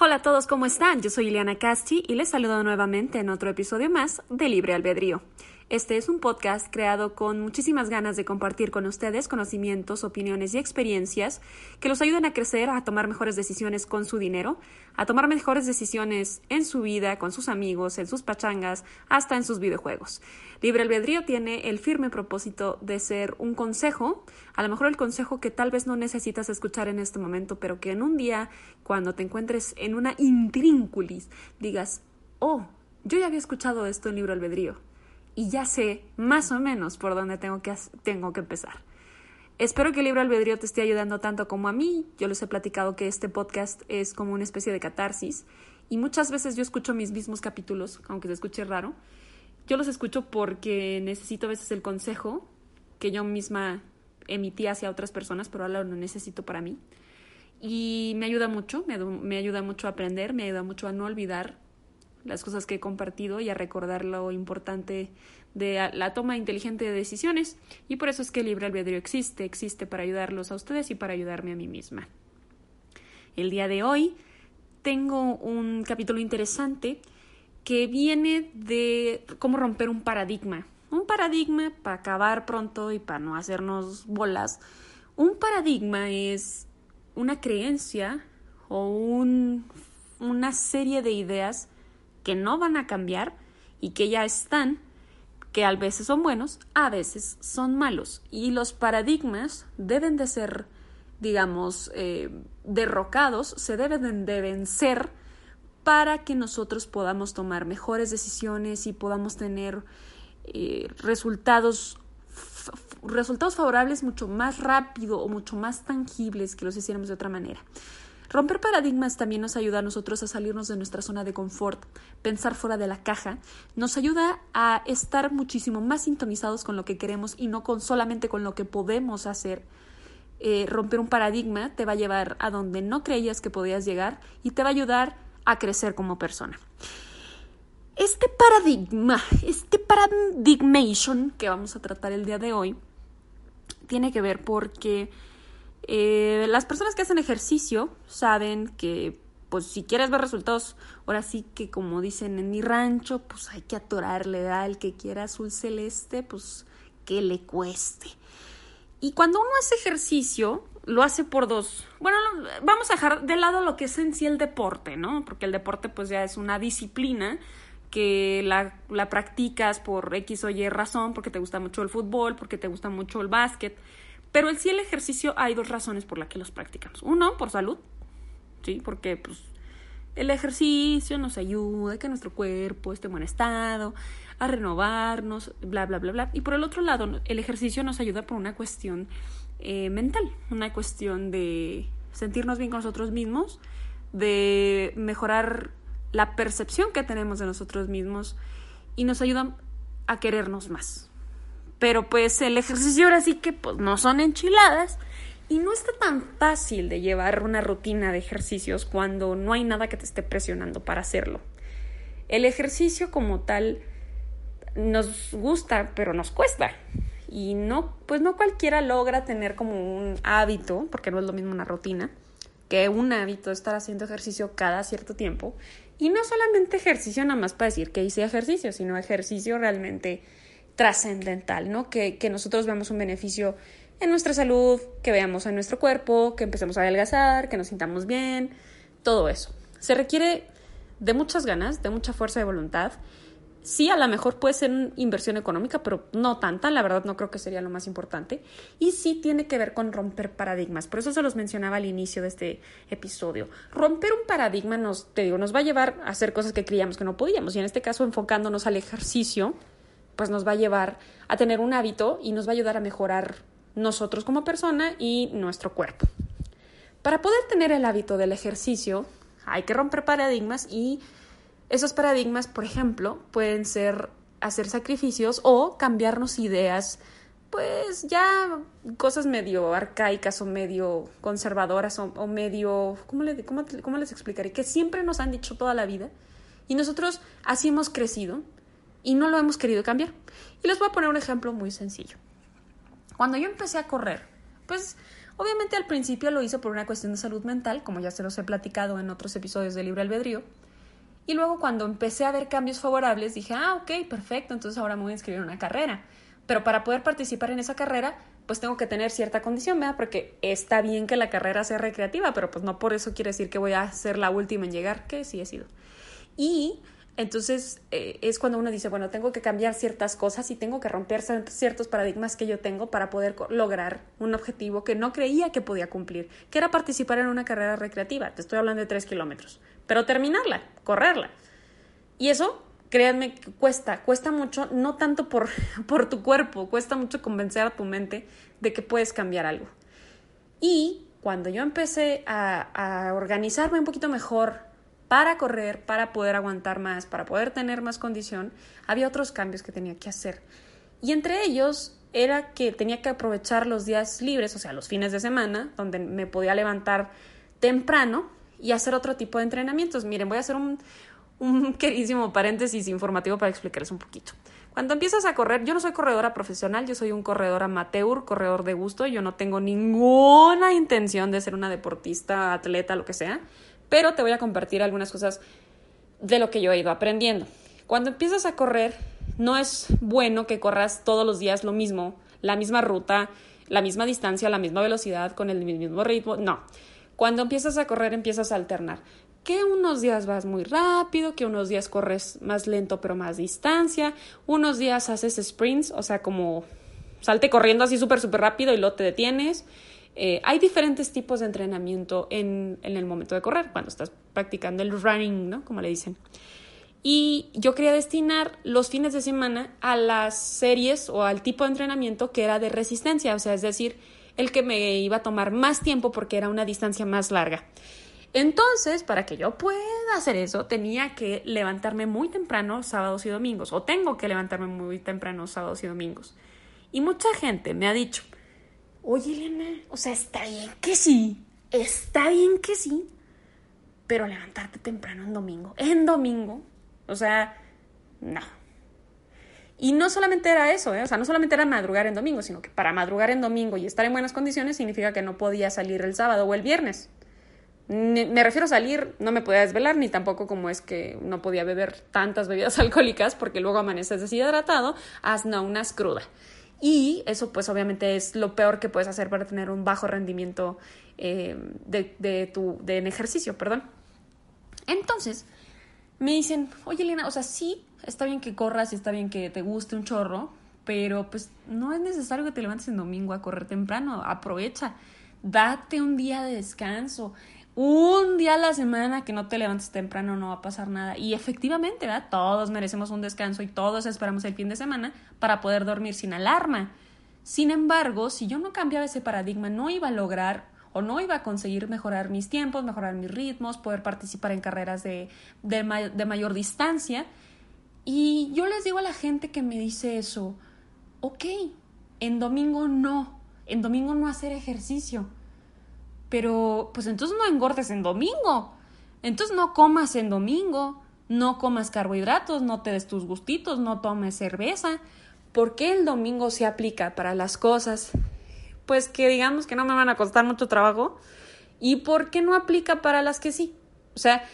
Hola a todos, ¿cómo están? Yo soy Ileana Casti y les saludo nuevamente en otro episodio más de Libre Albedrío. Este es un podcast creado con muchísimas ganas de compartir con ustedes conocimientos, opiniones y experiencias que los ayuden a crecer, a tomar mejores decisiones con su dinero, a tomar mejores decisiones en su vida, con sus amigos, en sus pachangas, hasta en sus videojuegos. Libre albedrío tiene el firme propósito de ser un consejo, a lo mejor el consejo que tal vez no necesitas escuchar en este momento, pero que en un día, cuando te encuentres en una intrínculis, digas, oh, yo ya había escuchado esto en Libre albedrío y ya sé más o menos por dónde tengo que, tengo que empezar. Espero que el libro albedrío te esté ayudando tanto como a mí. Yo les he platicado que este podcast es como una especie de catarsis y muchas veces yo escucho mis mismos capítulos, aunque se escuche raro. Yo los escucho porque necesito a veces el consejo que yo misma emití hacia otras personas, pero ahora lo necesito para mí. Y me ayuda mucho, me, me ayuda mucho a aprender, me ayuda mucho a no olvidar las cosas que he compartido y a recordar lo importante de la toma inteligente de decisiones. Y por eso es que el libre albedrío existe, existe para ayudarlos a ustedes y para ayudarme a mí misma. El día de hoy tengo un capítulo interesante que viene de cómo romper un paradigma. Un paradigma para acabar pronto y para no hacernos bolas. Un paradigma es una creencia o un, una serie de ideas que no van a cambiar y que ya están, que a veces son buenos, a veces son malos. Y los paradigmas deben de ser, digamos, eh, derrocados, se deben de vencer para que nosotros podamos tomar mejores decisiones y podamos tener eh, resultados resultados favorables mucho más rápido o mucho más tangibles que los hiciéramos de otra manera. Romper paradigmas también nos ayuda a nosotros a salirnos de nuestra zona de confort, pensar fuera de la caja, nos ayuda a estar muchísimo más sintonizados con lo que queremos y no con solamente con lo que podemos hacer. Eh, romper un paradigma te va a llevar a donde no creías que podías llegar y te va a ayudar a crecer como persona. Este paradigma, este paradigmation que vamos a tratar el día de hoy, tiene que ver porque eh, las personas que hacen ejercicio saben que, pues, si quieres ver resultados, ahora sí que, como dicen en mi rancho, pues hay que atorarle, da El que quiera azul celeste, pues, que le cueste. Y cuando uno hace ejercicio, lo hace por dos. Bueno, vamos a dejar de lado lo que es en sí el deporte, ¿no? Porque el deporte, pues, ya es una disciplina que la, la practicas por X o Y razón, porque te gusta mucho el fútbol, porque te gusta mucho el básquet pero el sí el ejercicio hay dos razones por las que los practicamos. Uno, por salud, ¿sí? Porque pues, el ejercicio nos ayuda a que nuestro cuerpo esté en buen estado, a renovarnos, bla, bla, bla, bla. Y por el otro lado, el ejercicio nos ayuda por una cuestión eh, mental, una cuestión de sentirnos bien con nosotros mismos, de mejorar la percepción que tenemos de nosotros mismos y nos ayuda a querernos más, pero pues el ejercicio ahora sí que pues no son enchiladas y no está tan fácil de llevar una rutina de ejercicios cuando no hay nada que te esté presionando para hacerlo. El ejercicio como tal nos gusta, pero nos cuesta. Y no, pues no cualquiera logra tener como un hábito, porque no es lo mismo una rutina, que un hábito estar haciendo ejercicio cada cierto tiempo. Y no solamente ejercicio nada más para decir que hice ejercicio, sino ejercicio realmente trascendental, ¿no? Que, que nosotros veamos un beneficio en nuestra salud, que veamos en nuestro cuerpo, que empecemos a adelgazar, que nos sintamos bien, todo eso. Se requiere de muchas ganas, de mucha fuerza de voluntad. Sí, a lo mejor puede ser inversión económica, pero no tanta, la verdad no creo que sería lo más importante. Y sí tiene que ver con romper paradigmas, por eso se los mencionaba al inicio de este episodio. Romper un paradigma nos, te digo, nos va a llevar a hacer cosas que creíamos que no podíamos, y en este caso enfocándonos al ejercicio, pues nos va a llevar a tener un hábito y nos va a ayudar a mejorar nosotros como persona y nuestro cuerpo. Para poder tener el hábito del ejercicio hay que romper paradigmas y esos paradigmas, por ejemplo, pueden ser hacer sacrificios o cambiarnos ideas, pues ya cosas medio arcaicas o medio conservadoras o, medio, ¿cómo, cómo, ¿cómo les explicaré? Que siempre nos han dicho toda la vida y nosotros así hemos crecido y no lo hemos querido cambiar. Y les voy a poner un ejemplo muy sencillo. Cuando yo empecé a correr, pues Obviamente al principio lo hice por una cuestión de salud mental, como ya se los he platicado en otros episodios de Libre Albedrío. Y luego cuando empecé a ver cambios favorables, dije, ah, ok, perfecto, entonces ahora me voy a inscribir en una carrera. Pero para poder participar en esa carrera, pues tengo que tener cierta condición, ¿verdad? Porque está bien que la carrera sea recreativa, pero pues no por eso quiere decir que voy a ser la última en llegar, que sí he sido. Y entonces eh, es cuando uno dice, bueno, tengo que cambiar ciertas cosas y tengo que romper ciertos paradigmas que yo tengo para poder lograr un objetivo que no creía que podía cumplir, que era participar en una carrera recreativa. Te estoy hablando de tres kilómetros, pero terminarla, correrla. Y eso créanme cuesta, cuesta mucho, no tanto por, por tu cuerpo, cuesta mucho convencer a tu mente de que puedes cambiar algo. Y cuando yo empecé a organizarme un poquito mejor para correr, para poder aguantar más, para poder tener más condición, había otros cambios que tenía que hacer. Y entre ellos era que tenía que aprovechar los días libres, o sea, los fines de semana, donde me podía levantar temprano y hacer otro tipo de entrenamientos. Miren, voy a hacer un, un queridísimo paréntesis informativo para explicarles un poquito. Cuando empiezas a correr, yo no soy corredora profesional, yo soy un corredor amateur, corredor de gusto, yo no tengo ninguna intención de ser una deportista, atleta, lo que sea, pero te voy a compartir algunas cosas de lo que yo he ido aprendiendo. Cuando empiezas a correr, no es bueno que corras todos los días lo mismo, la misma ruta, la misma distancia, la misma velocidad, con el mismo ritmo, no. Cuando empiezas a correr, empiezas a alternar que unos días vas muy rápido, que unos días corres más lento pero más distancia, unos días haces sprints, o sea, como salte corriendo así súper, súper rápido y luego te detienes. Eh, hay diferentes tipos de entrenamiento en, en, el momento de correr, cuando estás practicando el running, ¿no? Como le dicen. Y yo quería destinar los fines de semana a las series o al tipo de entrenamiento que era de resistencia, o sea, es decir, el que me iba a tomar más tiempo porque era una distancia más larga. Entonces, para que yo pueda hacer eso, tenía que levantarme muy temprano sábados y domingos, o tengo que levantarme muy temprano sábados y domingos. Y mucha gente me ha dicho, oye Elena, o sea, está bien que sí, está bien que sí, pero levantarte temprano en domingo, en domingo, o sea, no. Y no solamente era eso, ¿eh? o sea, no solamente era madrugar en domingo, sino que para madrugar en domingo y estar en buenas condiciones significa que no podía salir el sábado o el viernes. Me refiero a salir, no me podía desvelar, ni tampoco como es que no podía beber tantas bebidas alcohólicas porque luego amaneces deshidratado, haz no unas cruda. Y eso pues obviamente es lo peor que puedes hacer para tener un bajo rendimiento eh, de, de, tu, de, en ejercicio, perdón. Entonces, me dicen, oye Elena, o sea, sí, está bien que corras y está bien que te guste un chorro, pero pues no es necesario que te levantes en domingo a correr temprano, aprovecha, date un día de descanso un día a la semana que no te levantes temprano no va a pasar nada. Y efectivamente, ¿verdad? Todos merecemos un descanso y todos esperamos el fin de semana para poder dormir sin alarma. Sin embargo, si yo no cambiaba ese paradigma, no iba a lograr o no iba a conseguir mejorar mis tiempos, mejorar mis ritmos, poder participar en carreras de, de, de mayor distancia. Y yo les digo a la gente que me dice eso, ok, en domingo no, en domingo no hacer ejercicio pero pues entonces no engordes en domingo. Entonces no comas en domingo, no comas carbohidratos, no te des tus gustitos, no tomes cerveza. ¿Por qué el domingo se aplica para las cosas pues que digamos que no me van a costar mucho trabajo? ¿Y por qué no aplica para las que sí? O sea,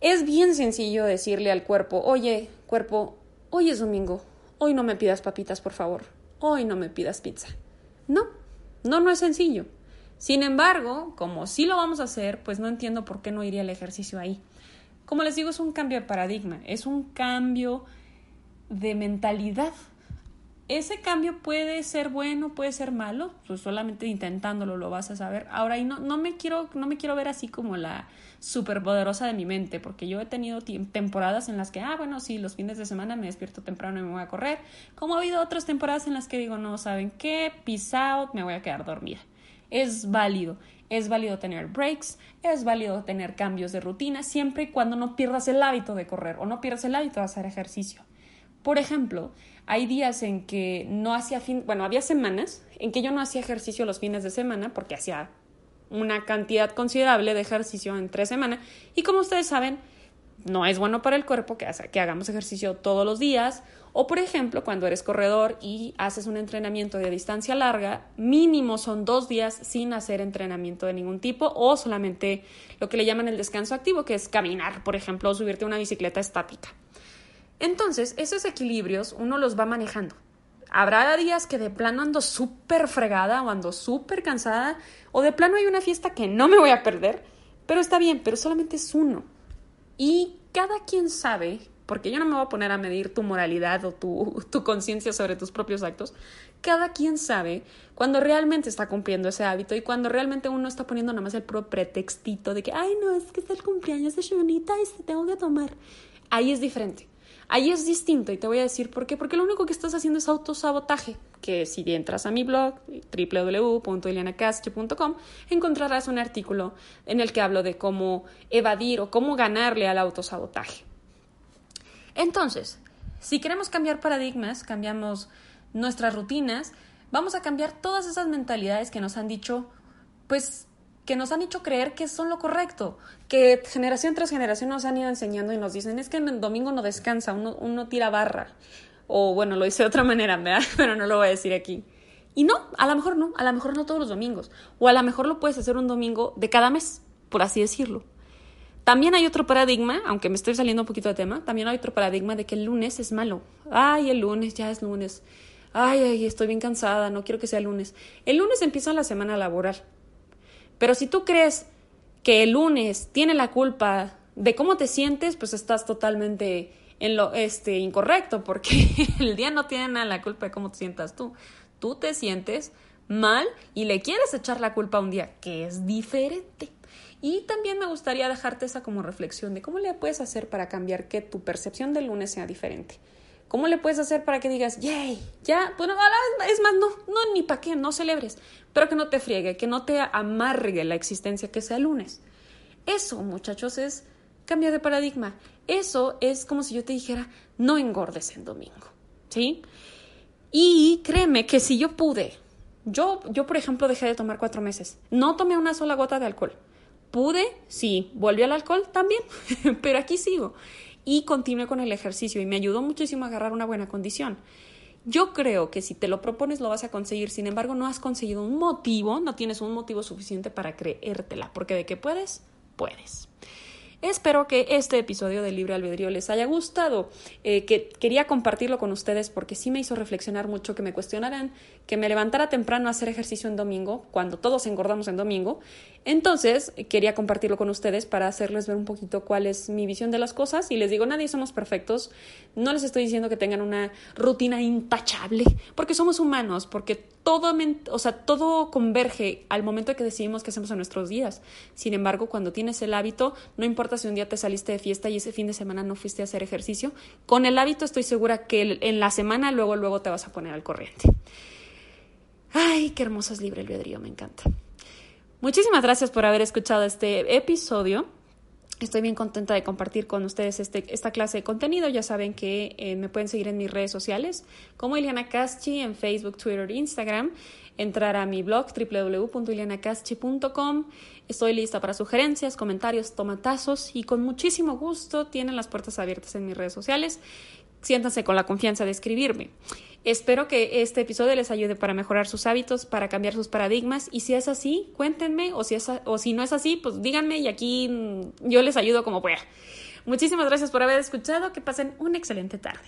es bien sencillo decirle al cuerpo, oye, cuerpo, hoy es domingo, hoy no me pidas papitas, por favor, hoy no me pidas pizza. No, no, no es sencillo. Sin embargo, como sí lo vamos a hacer, pues no entiendo por qué no iría el ejercicio ahí. Como les digo, es un cambio de paradigma, es un cambio de mentalidad. Ese cambio puede ser bueno, puede ser malo, pues solamente intentándolo lo vas a saber. Ahora, y no, no, me, quiero, no me quiero ver así como la superpoderosa de mi mente, porque yo he tenido temporadas en las que, ah, bueno, sí, los fines de semana me despierto temprano y me voy a correr, como ha habido otras temporadas en las que digo, no, ¿saben qué? Out, me voy a quedar dormida es válido. Es válido tener breaks, es válido tener cambios de rutina, siempre y cuando no pierdas el hábito de correr o no pierdas el hábito de hacer ejercicio. Por ejemplo, hay días en que no hacía fin, bueno, había semanas en que yo no hacía ejercicio los fines de semana porque hacía una cantidad considerable de ejercicio en tres semanas y como ustedes saben, no es bueno para el cuerpo que, que hagamos ejercicio todos los días. O, por ejemplo, cuando eres corredor y haces un entrenamiento de distancia larga, mínimo son dos días sin hacer entrenamiento de ningún tipo o solamente lo que le llaman el descanso activo, que es caminar, por ejemplo, o subirte a una bicicleta estática. Entonces, esos equilibrios uno los va manejando. Habrá días que de plano ando súper fregada o ando súper cansada o de plano hay una fiesta que no me voy a perder, pero está bien, pero solamente es uno. Y cada quien sabe, porque yo no me voy a poner a medir tu moralidad o tu, tu conciencia sobre tus propios actos, cada quien sabe cuando realmente está cumpliendo ese hábito y cuando realmente uno está poniendo nada más el puro pretextito de que, ay, no, es que es el cumpleaños de Shonita y se tengo que tomar. Ahí es diferente. Ahí es distinto y te voy a decir por qué. Porque lo único que estás haciendo es autosabotaje. Que si entras a mi blog, www.ilianacastre.com, encontrarás un artículo en el que hablo de cómo evadir o cómo ganarle al autosabotaje. Entonces, si queremos cambiar paradigmas, cambiamos nuestras rutinas, vamos a cambiar todas esas mentalidades que nos han dicho, pues que nos han hecho creer que son lo correcto, que generación tras generación nos han ido enseñando y nos dicen, es que en el domingo no descansa, uno, uno tira barra. O bueno, lo hice de otra manera, ¿verdad? pero no lo voy a decir aquí. Y no, a lo mejor no, a lo mejor no todos los domingos. O a lo mejor lo puedes hacer un domingo de cada mes, por así decirlo. También hay otro paradigma, aunque me estoy saliendo un poquito de tema, también hay otro paradigma de que el lunes es malo. Ay, el lunes, ya es lunes. Ay, ay, estoy bien cansada, no quiero que sea lunes. El lunes empieza la semana laboral. Pero si tú crees que el lunes tiene la culpa de cómo te sientes, pues estás totalmente en lo este incorrecto, porque el día no tiene nada la culpa de cómo te sientas tú. Tú te sientes mal y le quieres echar la culpa a un día que es diferente. Y también me gustaría dejarte esa como reflexión de cómo le puedes hacer para cambiar que tu percepción del lunes sea diferente. ¿Cómo le puedes hacer para que digas, yay, ya, bueno, es más, no, no, ni para qué, no celebres, pero que no te friegue, que no te amargue la existencia que sea lunes? Eso, muchachos, es cambiar de paradigma. Eso es como si yo te dijera, no engordes en domingo, ¿sí? Y créeme que si yo pude, yo, yo por ejemplo dejé de tomar cuatro meses, no tomé una sola gota de alcohol. Pude, sí, volví al alcohol también, pero aquí sigo y continué con el ejercicio y me ayudó muchísimo a agarrar una buena condición. Yo creo que si te lo propones lo vas a conseguir, sin embargo no has conseguido un motivo, no tienes un motivo suficiente para creértela, porque de que puedes, puedes. Espero que este episodio de Libre Albedrío les haya gustado, eh, que quería compartirlo con ustedes porque sí me hizo reflexionar mucho, que me cuestionaran, que me levantara temprano a hacer ejercicio en domingo, cuando todos engordamos en domingo. Entonces, quería compartirlo con ustedes para hacerles ver un poquito cuál es mi visión de las cosas y les digo, nadie somos perfectos, no les estoy diciendo que tengan una rutina intachable, porque somos humanos, porque todo, o sea, todo converge al momento que decidimos qué hacemos en nuestros días. Sin embargo, cuando tienes el hábito, no importa si un día te saliste de fiesta y ese fin de semana no fuiste a hacer ejercicio, con el hábito estoy segura que en la semana luego, luego te vas a poner al corriente. Ay, qué hermoso es libre albedrío, me encanta. Muchísimas gracias por haber escuchado este episodio. Estoy bien contenta de compartir con ustedes este, esta clase de contenido. Ya saben que eh, me pueden seguir en mis redes sociales como Iliana Caschi en Facebook, Twitter e Instagram. Entrar a mi blog www.ilianacaschi.com. Estoy lista para sugerencias, comentarios, tomatazos y con muchísimo gusto tienen las puertas abiertas en mis redes sociales. Siéntanse con la confianza de escribirme. Espero que este episodio les ayude para mejorar sus hábitos, para cambiar sus paradigmas y si es así, cuéntenme o si, o si no es así, pues díganme y aquí mm, yo les ayudo como pueda. Muchísimas gracias por haber escuchado, que pasen una excelente tarde.